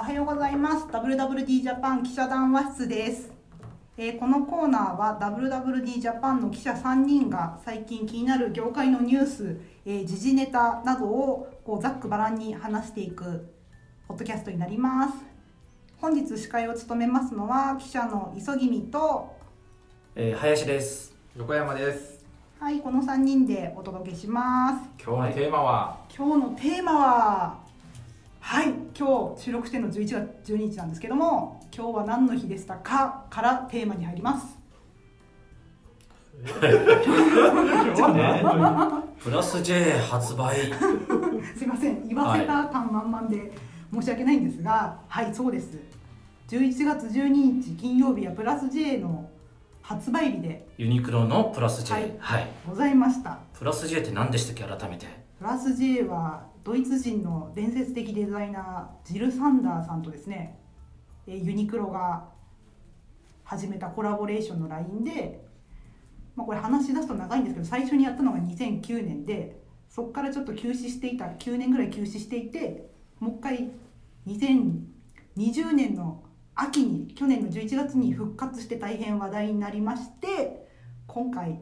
おはようございます。WWD ジャパン記者談話室です、えーこのコーナーは WWD ジャパンの記者3人が最近気になる業界のニュース、えー時事ネタなどをこうざっくばらんに話していくポッドキャストになります。本日司会を務めますのは記者の磯君とえー、林です。横山です。はいこの3人でお届けします。今日のテーマは、今日のテーマははい今日収録してるの11月12日なんですけども今日は何の日でしたか？からテーマに入ります プラス J 発売。すいません言わせた感満々で申し訳ないんですがはい、そうです11月12日金曜日はプラス J の発売日でユニクロのプラス J。ははいい。ございましたプラス J って何でしたっけ？改めて。プラス J はドイツ人の伝説的デザイナージル・サンダーさんとですねユニクロが始めたコラボレーションの LINE で、まあ、これ話し出すと長いんですけど最初にやったのが2009年でそこからちょっと休止していた9年ぐらい休止していてもう一回2020年の秋に去年の11月に復活して大変話題になりまして今回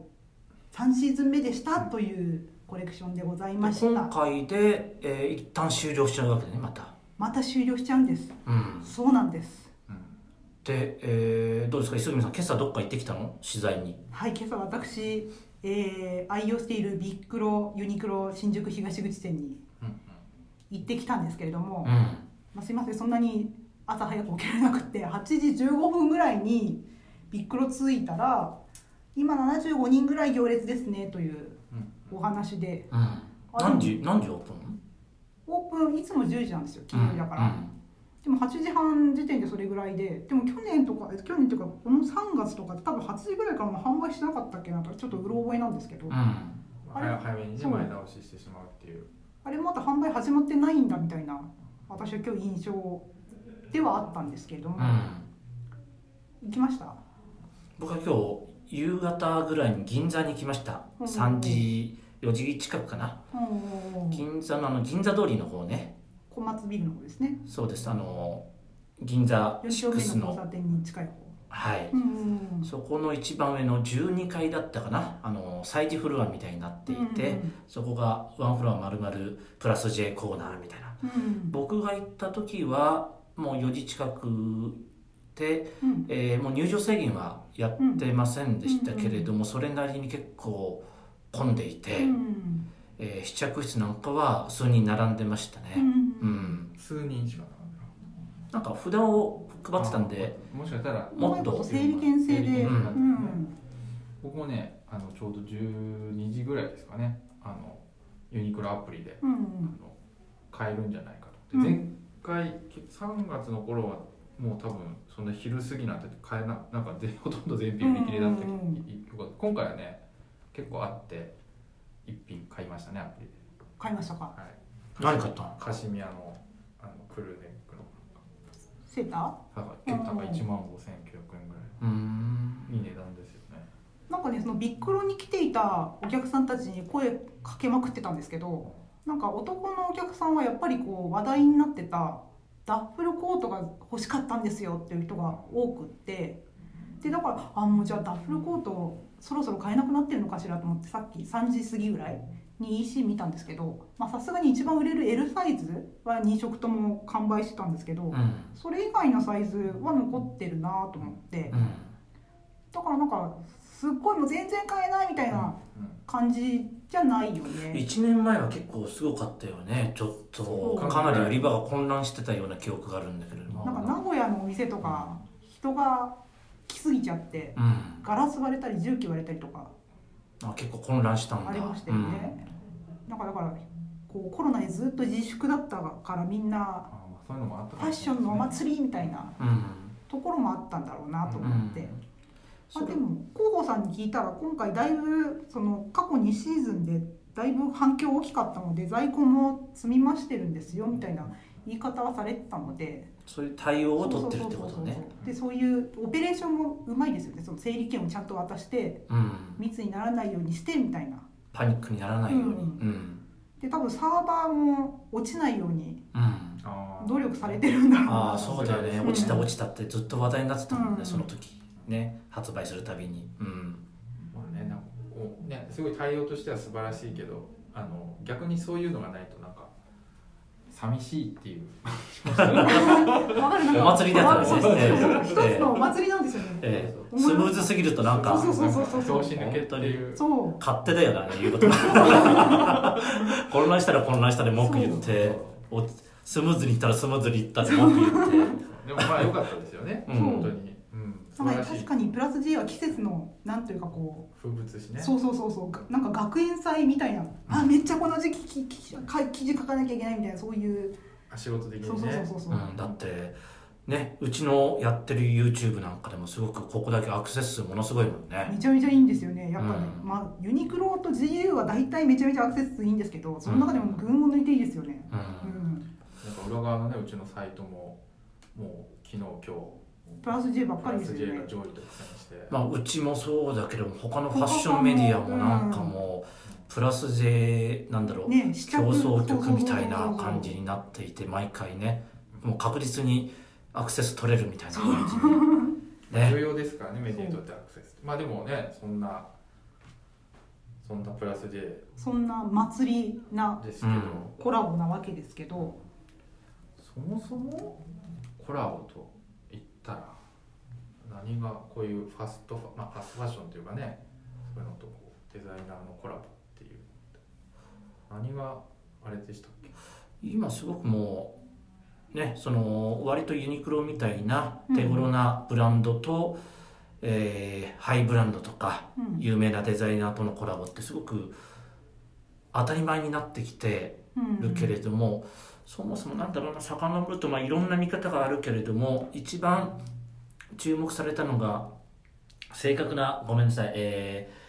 3シーズン目でしたというコレクションでございました今回で、えー、一旦終了しちゃうわけね、また。また終了しちゃうんですうん。そうなんですで、えー、どうですか、磯君さん、今朝どっか行ってきたの？取材に。はい今朝私、えー愛用しているビックロユニクロ新宿東口店に行ってきたんですけれども、うん。まあ、すいませんそんなに朝早く起きられなくて8時15分ぐらいにビックロ着いたら今75人ぐらい行列ですねというお話で。うん。あ何時、何時オープンオープンいつも10時なんですよ金曜日だから、でも8時半時点でそれぐらいで。でも去年とか去年というかこの3月とか多分8時ぐらいからも販売してなかったっけなとちょっとうろ覚えなんですけど、うん。あれ？早早めに前倒ししてしまうっていう。あれまだ販売始まってないんだみたいな私は今日印象ではあったんですけれど。も、うん。うん。行きました？僕は今日、夕方ぐらいに銀座に来ました。うん。3時、4時近くかな。う。ん銀座のあの、銀座通りの方ね。小松ビルの方ですね。そうです、あの、銀座4丁目6のの。交差点に近い方。はい、うんそこの一番上の12階だったかな。あの催事フロアみたいになっていて、うんそこがワンフロア丸々プラス J コーナーみたいな。うん僕が行った時はもう4時近くで、うん。えーもう入場制限はやってませんでしたけれども、それなりに結構混んでいて、うん。えー試着室なんかは数人並んでましたね、うん。うん。数人しかなんか札を配ってたんでもしかしたらもっと？整理券制で、僕もねあのちょうど12時ぐらいですかね。あのユニクロアプリで、うん。あの買えるんじゃないかと。前回3月の頃はもう多分そんな昼過ぎなんて買えななんかぜほとんど全品売り切れだったけど、今回はね結構あって一品買いましたねアプリで、買いましたか？はい、何買ったの？カシミヤのあのクルーネックの。セータ高い。結構高い。1万5900円ぐらうーん。いいい値段ですよね。ーなんかねそのビックロに来ていたお客さんたちに声かけまくってたんですけどなんか男のお客さんはやっぱりこう話題になってたダッフルコートが欲しかったんですよっていう人が多くって。でだからあもうじゃあダッフルコートそろそろ買えなくなってるのかしらと思ってさっき3時過ぎぐらいに EC 見たんですけどまあさすがに一番売れる L サイズは2色とも完売してたんですけど、うん。それ以外のサイズは残ってるなと思って。うん。だからなんかすっごいもう全然買えないみたいなうん。感じじゃないよね。1年前は結構すごかったよね。ちょっとかなり売り場が混乱してたような記憶があるんだけれども。なんか名古屋のお店とか人が来すぎちゃってうん。ガラス割れたり重機割れたりとか。あ結構混乱したんだ。ありましたよね。なん。かだからこうコロナでずっと自粛だったからみんなファッションのお祭りみたいなうん、うんところもあったんだろうなと思って。まあ、でも広報さんに聞いたら今回だいぶその過去2シーズンでだいぶ反響大きかったので在庫も積み増してるんですよみたいな言い方はされてたのでそういう対応を取ってるってことね。でそういうオペレーションもうまいですよね。その整理券をちゃんと渡してうん。密にならないようにしてみたいな。パニックにならないように。ううん。んで多分サーバーも落ちないように努力されてるんだろうな。ああそうだよね。うん。落ちた落ちたってずっと話題になってたもんね、うん。その時。ね。発売するたびに。うん。まあねなんかねすごい対応としては素晴らしいけどあの逆にそういうのがないとなんか寂しいっていう。お祭りだからね。そうそうそうええ。一つのお祭りなんですよね、ええ。スムーズすぎるとなんか。そうそうそうそうそう。拍子抜けってい勝手だよな言うこと。が 混乱したら混乱したで文句言っておスムーズにいったらスムーズにいったで文句言って。でもまあ良かったですよね、うん。本当に、うん、素なんか晴らしい確かにプラス J は季節のなんというかこ風物詩う、ね。そうそうそうそう。がなんか学園祭みたいな、あめっちゃこの時期ききか記事書かなきゃいけないみたいなそういう。あ仕事的にね。そうそうそうそうそう、うん、だってねうちのやってる YouTube なんかでもすごくここだけアクセス数ものすごいもんめねちゃめちゃいいんですよね。やっぱね、うん。まあユニクロと GU は大体めちゃめちゃアクセス数いいんですけどその中でも群を抜いていいですよね。ううん。ん、なんか裏側のねうちのサイトももう昨日今日プラス J ばっかりですよねが上位と戦して、まあうちもそうだけど他のファッションメディアもなんかもうプラス J なんだろう、ね競争曲みたいな感じになっていて毎回ねもう確実にアクセス取れるみたいな感じに 重ね要ですからねメディアにとってアクセス。まあでもねそんなそんなプラス J そんな祭りなですけど、うん。コラボなわけですけど。そもそも？コラボとたら何がこういうファストファ,、まあ、ファストファッションというかねそういうのとこうデザイナーのコラボっていう。何があれでしたっけ？今すごくもうねその割とユニクロみたいな手頃なブランドと、えーハイブランドとかうん。有名なデザイナーとのコラボってすごく当たり前になってきてるけれども、そもそもなんだろうな遡るとまあいろんな見方があるけれども一番注目されたのが正確なごめんなさい、えー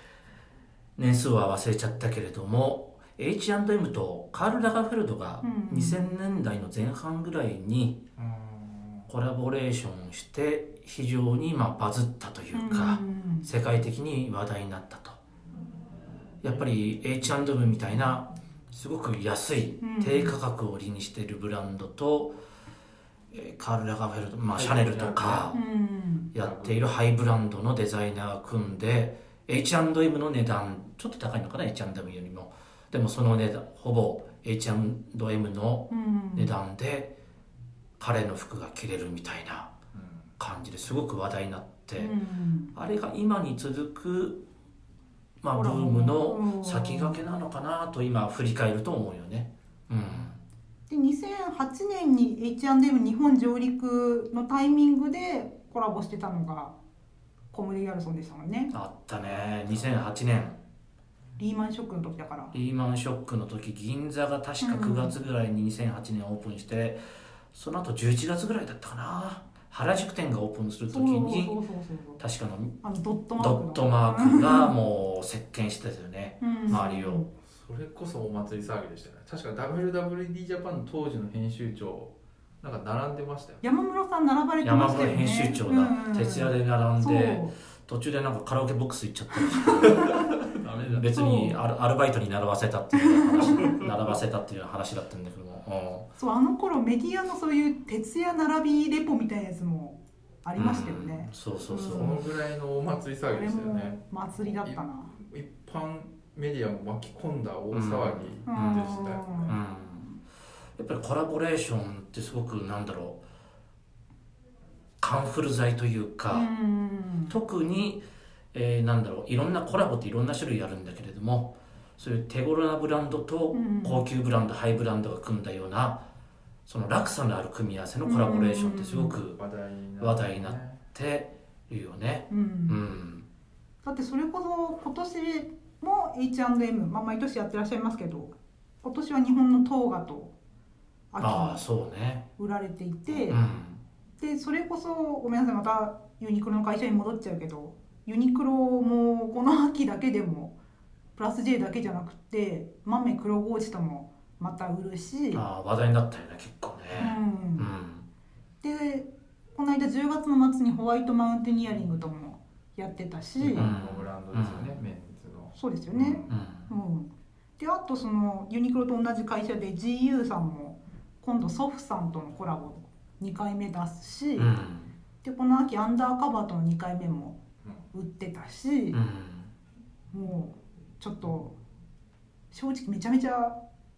年数は忘れちゃったけれども H&M とカール・ラガーフェルドがうん。2000年代の前半ぐらいにうんコラボレーションして非常にまあバズったというか、うん。世界的に話題になったと。やっぱり H&M みたいなすごく安いうん。低価格を売りにしているブランドと、えーカール・ラガーフェルド、まあ、はい。シャネルとかうん。やっているハイブランドのデザイナーが組んで H&M の値段ちょっと高いのかな H&M よりも。でもその値段ほぼ H&M のうん。値段で彼の服が着れるみたいなうん。感じですごく話題になって、うん。あれが今に続く、まあ、ブームうん。の先駆けなのかなと今振り返ると思うよね。うん、で2008年に H&M 日本上陸のタイミングでコラボしてたのがコム・デ・ギャルソンでしたもんね。あったね。2008年リーマンショックの時だから。リーマンショックの時銀座が確か9月ぐらいに2008年オープンして、その後11月ぐらいだったかな原宿店がオープンする時そうそうそうに確かのあのドットマークがもう席巻してたよねうん。周りを。それこそお祭り騒ぎでしたよね。確か WWD ジャパンの当時の編集長なんか並んでましたよ。山室さん並ばれてま山村したよね編集長うんうん。だ徹夜で並んで途中でなんかカラオケボックス行っちゃった別にアルアルバイトに習わせたっていう話習わせたっていう話だったんだけども、そうあの頃メディアのそういう徹夜並びレポみたいなやつもあうんりましたよね、うん。そうそうそう、そのぐらいのお祭り騒ぎでしたよね。祭りだったな。一般メディアも巻き込んだ大騒ぎでしたよ、うん。やっぱりコラボレーションってすごくなんだろう。カンフル剤というか、うん。特に、えーなんだろう。いろんなコラボっていろんな種類あるんだけれどもそういう手頃なブランドとうん。高級ブランド、ハイブランドが組んだようなその落差のある組み合わせのコラボレーションってすごく話題になってるよね。うん。うん。だってそれこそ今年も H&M、まあ、毎年やってらっしゃいますけど今年は日本のトーガとあそうね。売られていて、うん。でそれこそごめんなさいまたユニクロの会社に戻っちゃうけどユニクロもこの秋だけでもプラス J だけじゃなくて豆黒ゴーチともまた売るし、ああ話題になったよね結構うね。ん。うん。でこの間10月の末にホワイトマウンテニアリングともやってたし、ブランドですよね、うん。メンズの。そうですよね、うん。うん、であとそのユニクロと同じ会社で GU さんも今度ソフさんとのコラボ2回目出すし、うん。でこの秋アンダーカバーとの2回目も売ってたし。う、ん。もうちょっと正直めちゃめちゃ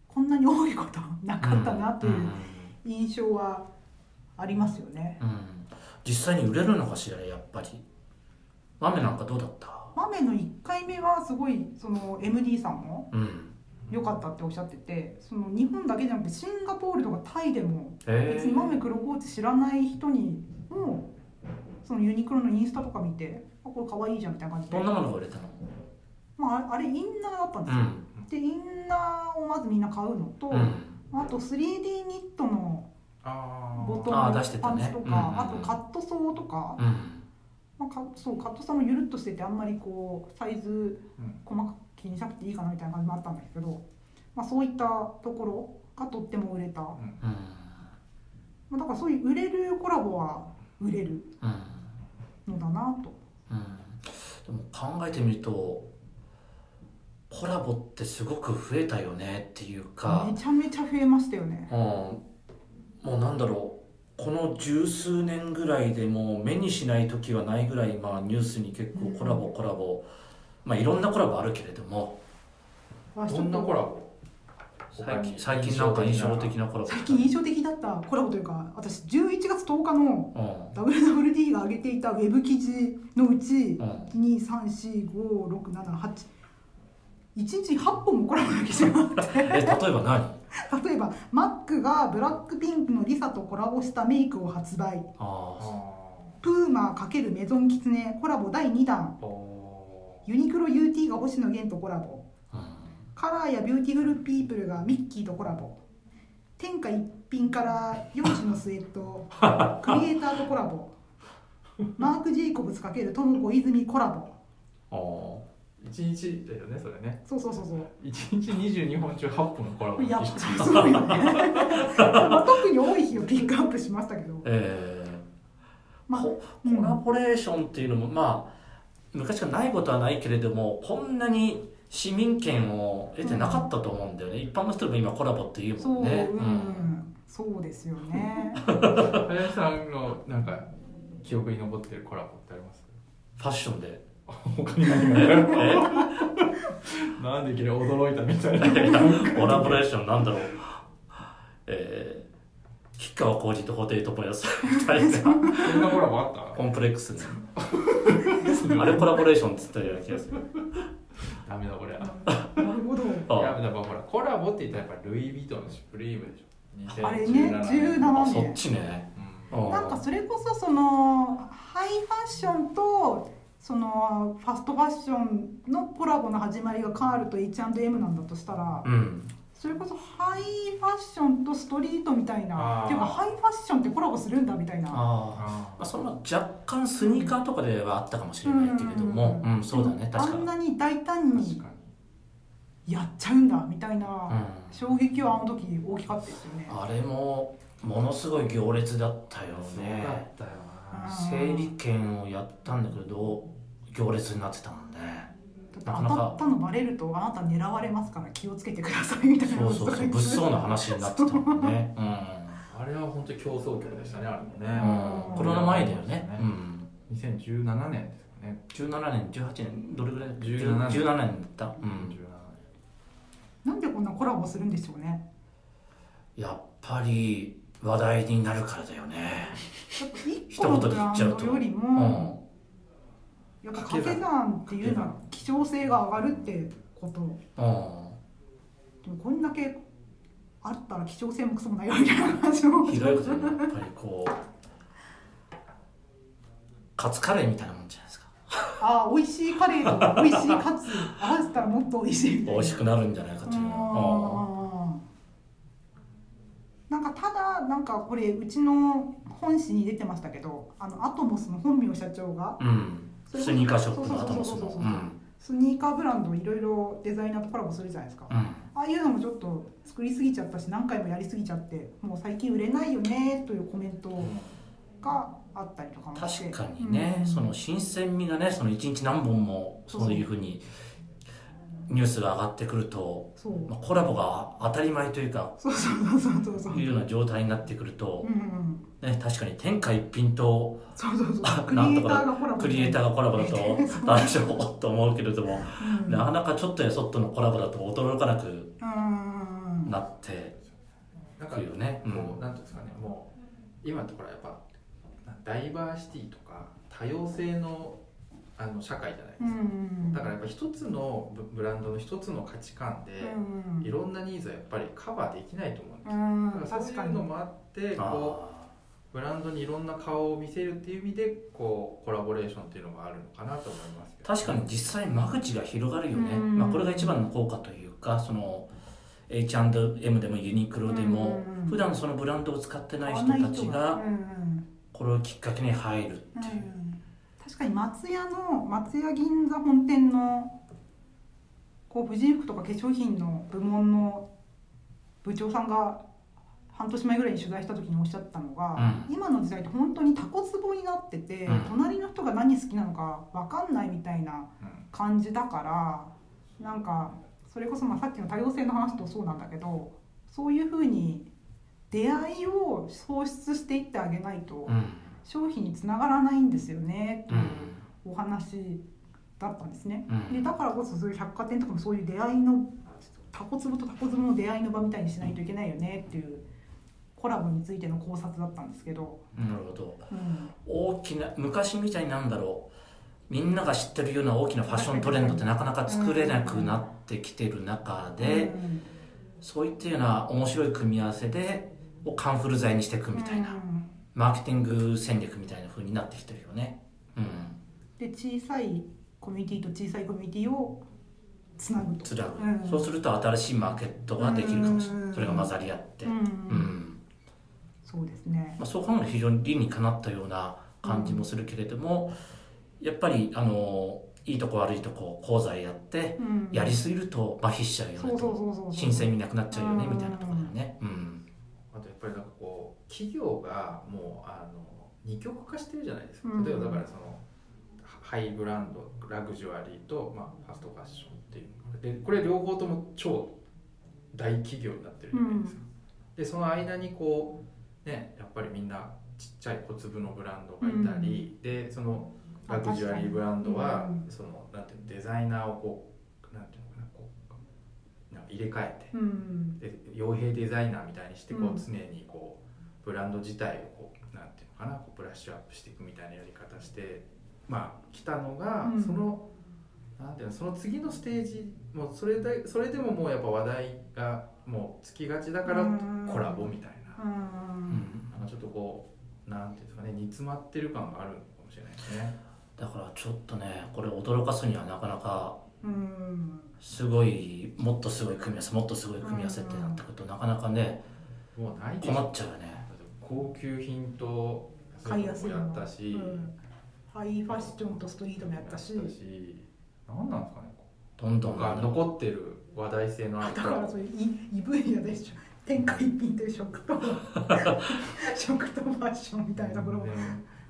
こんなに多いことなかったなという印象はありますよね。うん。うん実際に売れるのかしらやっぱり。豆なんかどうだった？豆の1回目はすごいその MD さんもうん。良かったっておっしゃっててその日本だけじゃなくてシンガポールとかタイでもえ別に豆黒コーチ知らない人にもそのユニクロのインスタとか見てあこれ可愛いじゃんみたいな感じで。どんなものが売れたの？まあ、あれインナーだったんですよ、うん。でインナーをまずみんな買うのと、うん。あと 3D ニットのあボトムのあー出してたパンとか、うんあとカットソーとか、うん。まあ、カそうカットソーもゆるっとしててあんまりこうサイズうん。細かく気にしなくていいかなみたいな感じもあったんだけど、まあ、そういったところがとっても売れた、まあ、だからそういう売れるコラボは売れるうん。のだなと。うん。でも考えてみるとコラボってすごく増えたよねっていうか。めちゃめちゃ増えましたよね。うん、もうなんだろう。この十数年ぐらいでもう目にしない時はないぐらい、まあ、ニュースに結構コラボコラボ、まあいろんなコラボあるけれども。どんなコラボ？最近最近なんか印象的なコラボ。最近印象的だったコラボというか私11月10日のうん。WWD が上げていたウェブ記事のうちうん。2345678 1日8本もコラボだけしまって。え例えば何？例えばマックがブラックピンクのリサとコラボしたメイクを発売。プーマー×メゾンキツネコラボ第2弾。ユニクロ UT が星野源とコラボ。あ、うん。カラーやビューティフルピープルがミッキーとコラボ。天下一品から幼児のスウェット。クリエイターとコラボ。マーク・ジェイコブス×トモコイズミコラボ一日だよねそれね。そうそうそうそう。一日22本中8本のコラボいやすごいよね。まあ特に多い日をピックアップしましたけど。えーまあコラボレーションっていうのもまあ昔からないことはないけれどもこんなに市民権を得てなかったと思うんだよね、一般の人でも今コラボって言うそう、うん。もねん、そうですよね。林さんのなんか記憶に残ってるコラボってあります？ファッションで他に何がある？え？なんでいきなり驚いたみたいな。コラボレーションなんだろう。えー、吉川晃司と布袋寅泰みたいな。そんなコラボあった？コンプレックスね。あれコラボレーションって言ったような気がする。ダメだこれなるほど。いやあだからほらコラボって言ったらやっぱルイ・ヴィトンのシュプリームでしょ。あれね17そっちね。うん。うんなんかそれこそそのハイファッションとそのファストファッションのコラボの始まりがカールと H&M なんだとしたらうん。それこそハイファッションとストリートみたいなっていうかハイファッションってコラボするんだみたいな。まあ、それも若干スニーカーとかではあったかもしれないけれども、ううんんそうだね確かに、あんなに大胆確に。かやっちゃうんだみたいなうん、衝撃はあの時大きかったですよね。あれもものすごい行列だったよにそうねだったよな。整理券をやったんだけど行列になってたもんね。だって当たったのバレるとあなた狙われますから気をつけてくださいみたいな。そうそうそう物騒な話になってたもんね。あれは本当に競争曲でしたねあれもうん、ねうん、コロナ前だよね、うん、2017年ですよね。17年18年どれぐらい？17年。17年だった、うん、17年。なんでこんなコラボするんでしょうね？やっぱり話題になるからだよね。一個のブランドよりうも、んやっぱ掛け算っていうのは希少性が上がるってこと。うんでもこんだけあったら希少性もクソもないよみたいな感じも。ひどいことにやっぱりこうカツカレーみたいなもんじゃないですかああ美味しいカレーと美味しいカツ合わせたらもっと美味しい。美味しくなるんじゃないかというなんかただなんかこれうちの本誌に出てましたけどあのアトモスの本名社長がうんスニーカーショップのアトモスそうそうそうそう。のうん。スニーカーブランドいろいろデザイナーとコラボするじゃないですか、うん。ああいうのもちょっと作りすぎちゃったし何回もやりすぎちゃってもう最近売れないよねというコメントがあったりとかもして。確かにね、うん。その新鮮味がねその1日何本もそうそうそういうふうにニュースが上がってくると、そう。まあ、コラボが当たり前というかそうそうそうそうそういうような状態になってくるとう、んうんね、確かに天下一品とそうそうそう。あクリエイターがコラボクリエイターがコラボだと大丈夫と思うけれども、うん。なかなかちょっとやそっとのコラボだと驚かなくうんなってなんかくるよね。うん。こうなんていうんですかねもう今ってほらやっぱダイバーシティとか多様性のあの社会じゃないですか、うんだからやっぱ一つのブブランドの一つの価値観で、うんいろんなニーズはやっぱりカバーできないと思うんですよ、うん。だからそういうのもあってこうあブランドにいろんな顔を見せるっていう意味でこうコラボレーションっていうのがあるのかなと思いますけど。確かに実際間口が広がるよね、うん。まあ、これが一番の効果というかその H&M でもユニクロでもうん普段そのブランドを使ってない人たちうんが。うんこれをきっかけに入るってうんいう、確かに松屋の松屋銀座本店のこう婦人服とか化粧品の部門の部長さんが半年前ぐらいに取材した時におっしゃったのが、今の時代って本当にタコツボになってて、うん。隣の人が何好きなのか分かんないみたいなうん。感じだからなんかそれこそまあさっきの多様性の話とそうなんだけどそういうふうに出会いを創出していってあげないとうん商品につながらないんですよね。ってういうん。お話だったんですね。うん。でだからこそそういう百貨店とかもそういう出会いのタコツボとタコツボの出会いの場みたいにしないといけないよねっていうコラボについての考察だったんですけど、なるほど。うん、大きな昔みたいになんだろう。みんなが知ってるような大きなファッショントレンドってなかなか作れなくなってきてる中で、うん。そういったような面白い組み合わせでをカンフル剤にしていくみたいな、うんマーケティング戦略みたいな風になってきてるよね。うん。で小さいコミュニティと小さいコミュニティをつなぐと。つらぐ、うん。そうすると新しいマーケットができるかもしれない、うんそれが混ざり合って、うんうんそうですね。まあ、そう考えると非常に理にかなったような感じもするけれども、やっぱりあのいいとこ悪いとこ講座やってうん。やりすぎると麻痺しちゃうよねそうそうそうそう新鮮味なくなっちゃうよねうんみたいなところだよね。うん。あとやっぱりなんか企業がもうあの二極化してるじゃないですか。うん。例えばだからそのハイブランドラグジュアリーと、まあ、ファストファッションっていうでこれ両方とも超大企業になってるじゃないですか、でその間にこうねやっぱりみんなちっちゃい小粒のブランドがいたり、でそのラグジュアリーブランドは、うんそのなんていうのデザイナーをこうなんていうのかなこう入れ替えてうん。で傭兵デザイナーみたいにしてこうん。う常にこうブランド自体をこうなんていうのかなこうブラッシュアップしていくみたいなやり方してまあ来たのが、うん。そのなんていうのその次のステージもうそれでそれでももうやっぱ話題がもうつきがちだからうん。コラボみたいな,、うん。なんかちょっとこうなんていうんですかね煮詰まってる感があるのかもしれないですね。だからちょっとねこれ驚かすにはなかなかうん。すごいもっとすごい組み合わせもっとすごい組み合わせってなってくるとなかなかねもうないでしょ。困っちゃうよね高級品と買いやすいの。やったし、うん。ハイファッションとストリートもやったし。やったし何なんですかねどんどんが残ってる話題性のあるだからそういう異異分野でしょ。天下一品という食と 食とファッションみたいなところも。ね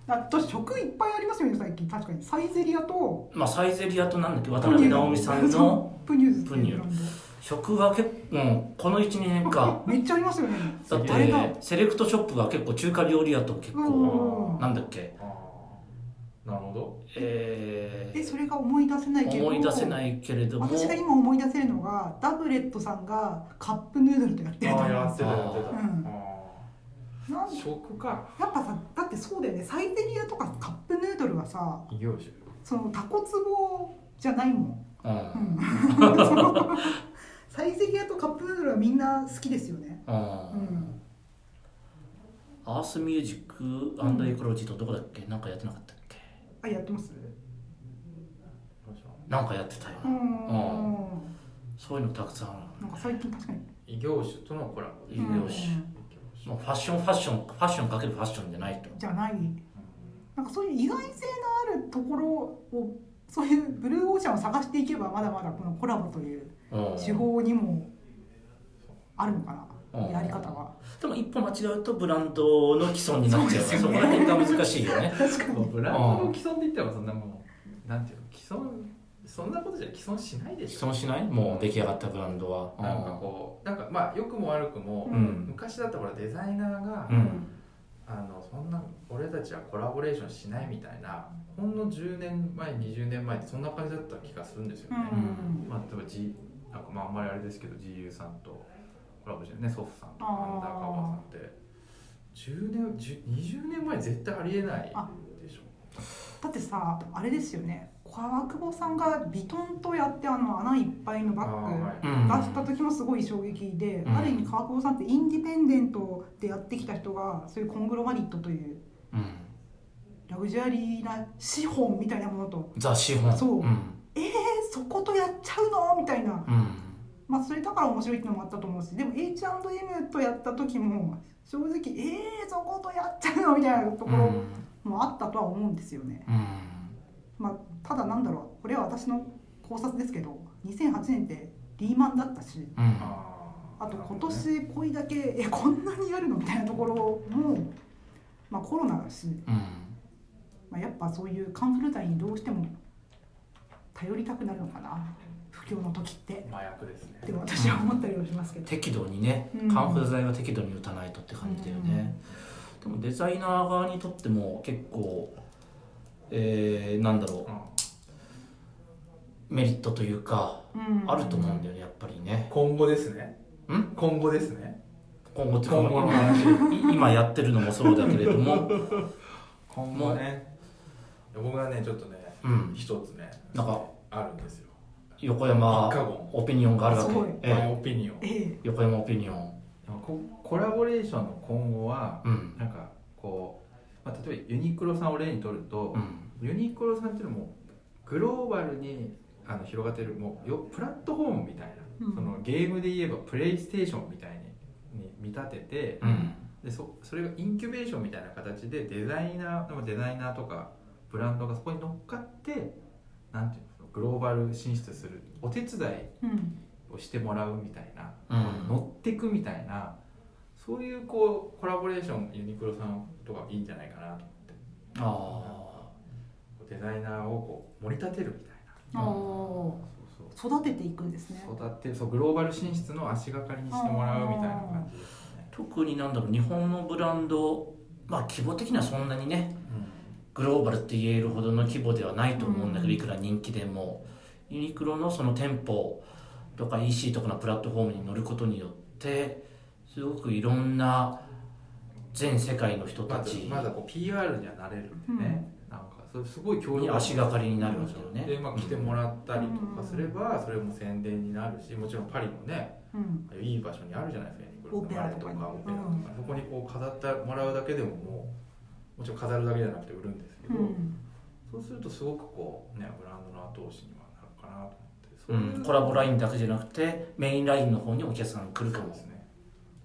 あと食いっぱいありますよね最近。確かに。サイゼリアとまあサイゼリアとなんだっけ渡辺直美さんのプニューズ。プニュー食は結構、うん、この12年か。めっちゃありますよね。だってセレクトショップが結構中華料理屋と結構うんなんだっけ。なるほど。ええそれが思い出せないけど。ー思い出せないけれども。私が今思い出せるのがダブレットさんがカップヌードルとやってると思いますああやってたやってた、うん。あなんー食か。やっぱさだってそうだよね。サイゼリアとかカップヌードルはさ異業種。そのタコツボじゃないもん、うん 好きですよね。うんうん。アースミュージックエコロジーとどこだっけ？なんかやってなかったっけ？あやってます？なんかやってたよ。うな、ん。そういうのたくさんあなんか最近確かに。異業種とのコラボる異業種、うん異業種。もうファッションファッションファッションかけるファッションじゃないと。じゃない。なんかそういう意外性のあるところをそういうブルーオーシャンを探していけばまだまだこのコラボといううん。手法にもあるのかうん。なやり方はでも一歩間違うとブランドの既存になっちゃう。そうですよね。そこら辺が難しいよね。確かに。ブランドの既存で言ったらそんなもうなんていうの既存そんなことじゃ既存しないでしょ。既存しない？もう出来上がったブランドは。なんかこうなんかまあ良くも悪くも、うん、昔だったらデザイナーが、うん、あのそんな俺たちはコラボレーションしないみたいなほんの10年前20年前ってそんな感じだった気がするんですよね、うん、まあ、例えば、G、なんかまああんまりあれですけど GU さんと。コラボしてねソフさんとかアンダーカバーさんって。10年20年前絶対ありえないでしょ。だってさあれですよね。川久保さんがビトンとやってあの穴いっぱいのバッグ出した時もすごい衝撃で、ある意味川久保さんってインディペンデントでやってきた人がそういうコングロマリットという、ラグジュアリーな資本みたいなものと。ザ資本。そう、うん、えー、そことやっちゃうの？みたいな、うん、まあそれだから面白いっていうのもあったと思うしでも H&M とやった時も正直えー、そことやっちゃうのみたいなところもあったとは思うんですよね。うん。まあ、ただなんだろうこれは私の考察ですけど2008年ってリーマンだったし、うん、あと今年これだけえこんなにやるのみたいなところも、まあ、コロナだし、うん、まあ、やっぱそういうカンフル剤にどうしても頼りたくなるのかな不況の時って。麻薬ですね。でも私は思ったりはしますけど、適度にね、カンフル剤は適度に打たないとって感じだよね、でもデザイナー側にとっても結構えー、なんだろう、メリットというか、あると思うんだよねやっぱりね。今後ですね。ん？今後ですね。今後って今後の話。今やってるのもそうだけれども。今後ね。僕はねちょっとね一、つねなんかあるんですよ横山オピニオンがあるわけ、ええ、オピニオン、横山オピニオン。コラボレーションの今後は、うん、なんかこう、まあ、例えばユニクロさんを例にとると、うん。ユニクロさんっていうのもグローバルにあの広がってるもうよプラットフォームみたいな、うん、そのゲームで言えばプレイステーションみたいにに見立てて、うん、でそそれがインキュベーションみたいな形でデザイナーデザイナーとかブランドがそこに乗っかってなんていうのグローバル進出するお手伝いをしてもらうみたいな、うん、乗っていくみたいなそういうこうコラボレーションユニクロさんとかいいんじゃないかなと思って。あデザイナーをこう盛り立てるみたいな、そうそう。育てていくんですね。育てそうグローバル進出の足がかりにしてもらうみたいな感じですね。特になんだろう日本のブランドまあ規模的にはそんなにね、うん、グローバルって言えるほどの規模ではないと思うんだけど、うん、いくら人気でも。ユニクロのその店舗とか EC とかのプラットフォームに乗ることによってすごくいろんな全世界の人たちまだこう PR にはなれるんでね、うん、なんかそれすごい強力足がかりになるんですよね。で、まあ、来てもらったりとかすれば、それも宣伝になるしもちろんパリもね、うん、いい場所にあるじゃないですかオペラとかオペラとか、そこにこう飾ってもらうだけでももうもちろん飾るだけじゃなくて売るんですけど、そうするとすごくこうねブランドの後押しにはなるかなと思ってうん、コラボラインだけじゃなくてメインラインの方にお客さん来るかもですね。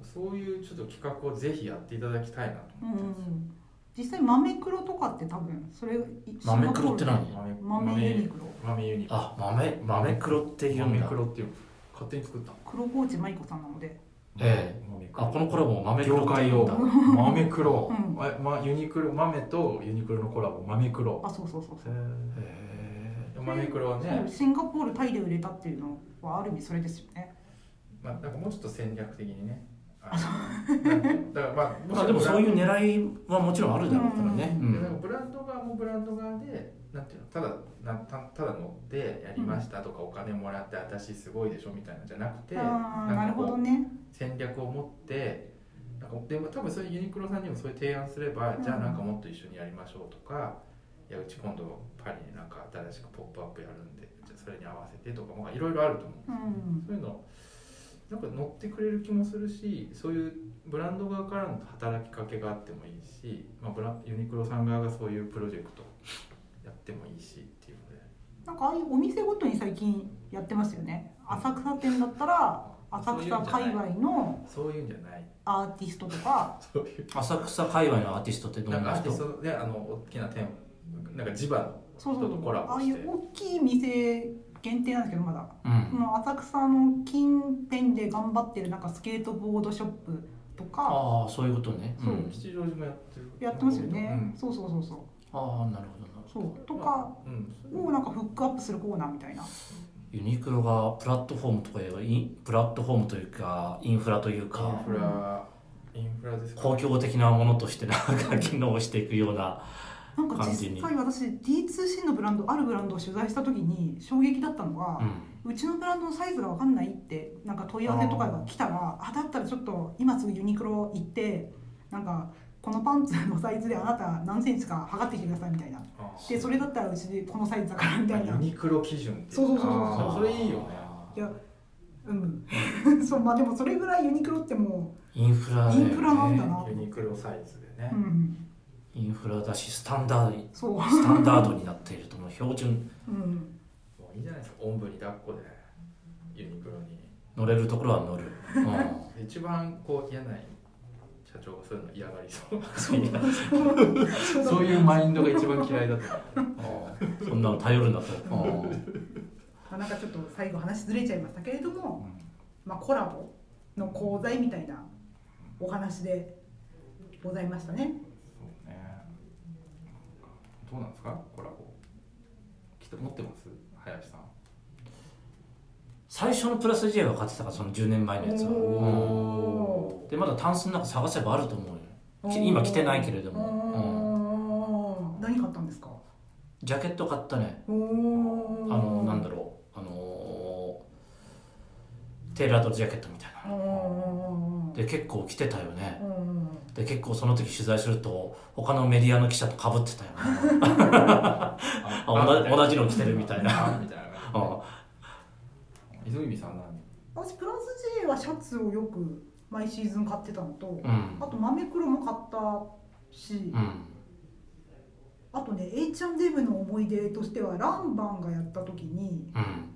そういうちょっと企画をぜひやっていただきたいなと思ってます、うん。実際豆黒とかって多分それ豆黒って何？豆ユニクロ。豆ユニクロ。あ豆豆黒っていうんだ。豆黒っていう勝手に作った。黒河内舞子さんなのでええ。あこのコラボ豆黒業界用 豆黒、うん。ま、ユニクロ豆とユニクロのコラボ豆黒。あそうそうそうそう。へえ。豆黒はね。シンガポールタイで売れたっていうのはある意味それですよね。まあなんかもうちょっと戦略的にね。だからまあ、まあ、でもそういう狙いはもちろんあるだろうからね、うんうん、ブランド側もブランド側でなんていうのただなたただ乗ってやりましたとか、お金もらって私すごいでしょみたいなじゃなくてなるほどね。戦略を持ってなんかでも多分そういうユニクロさんにもそういう提案すれば、うん、じゃあなんかもっと一緒にやりましょうとかいやうち今度パリになんか新しくポップアップやるんでじゃあそれに合わせてとかいろいろあると思うんです、そういうのなんか乗ってくれる気もするしそういうブランド側からの働きかけがあってもいいし、まあ、ブラユニクロさん側がそういうプロジェクトやってもいいしっていうので。なんかああいうお店ごとに最近やってますよね。浅草店だったら浅草界隈のそういうんじゃない。アーティストとか。浅草界隈のアーティストってどんな人？アーティストであの大きな店なんか地場の人とコラボして。ああいう大きい店限定なんですけどまだ、うん、の浅草の近辺で頑張ってるなんかスケートボードショップとか。ああそういうことね、そう、吉祥寺もやってる。やってますよね、うん、そうそうそうそう。ああなるほどなるそうとかをなんかフックアップするコーナーみたいな。ユニクロがプラットフォームとかプラットフォームというかインフラというかインフラ。インフラです公共的なものとしてなんか機能していくようななんか実際私 D2C のブランドあるブランドを取材した時に衝撃だったのが、うん、うちのブランドのサイズが分かんないってなんか問い合わせとかが来たらあだったらちょっと今すぐユニクロ行ってなんかこのパンツのサイズであなた何センチか測ってきてくださいみたいな。でそれだったらうちでこのサイズだからみたいな。ユニクロ基準ってそうそうそうそうそれいいよね。いやうん。そうまあでもそれぐらいユニクロってもうインフラ、ね、インフラなんだな。ユニクロサイズでね、うん。インフラだしスタンダードスタンダードになっているとも標準、うん、もういいじゃないですか。おんぶに抱っこでユニクロに。乗れるところは乗る、うん、一番こう嫌な社長がそういうの嫌がりそう。そういうマインドが一番嫌いだと。そんなの頼るんだとなんかちょっと最後話ずれちゃいましたけれども、まあ、コラボの講座みたいなお話でございましたね。どうなんですか？コラボ。来て持ってます？林さん。最初のプラス J が買ってたからその10年前のやつは、うん、でまだタンスの中探せばあると思うよ。今着てないけれども、うん、何買ったんですか？ジャケット買ったね。あのなんだろう。あのテーラードジャケットみたいな。で結構着てたよね。で結構その時取材すると他のメディアの記者とかぶってたよね。同じの着てるみたいな。みたいな磯君さん何？私プラス J はシャツをよく毎シーズン買ってたのと、うん、あと豆黒も買ったし、うん、あとね H&M の思い出としてはランバンがやった時に、うん、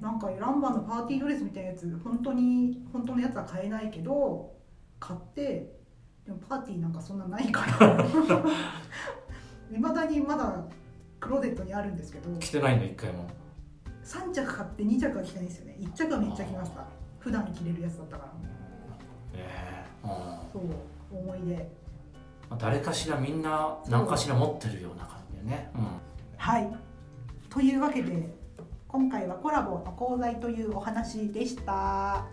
なんかランバンのパーティードレスみたいなやつ本当に本当のやつは買えないけど買ってでもパーティーなんかそんなないから。いまだにまだクローゼットにあるんですけど着てないの一回も。3着買って2着は着てないですよね。1着はめっちゃ着ました。普段着れるやつだったからええー、そう思い出。誰かしらみんな何かしら持ってるような感じでね、うん、はい。というわけで今回はコラボの講座というお話でした。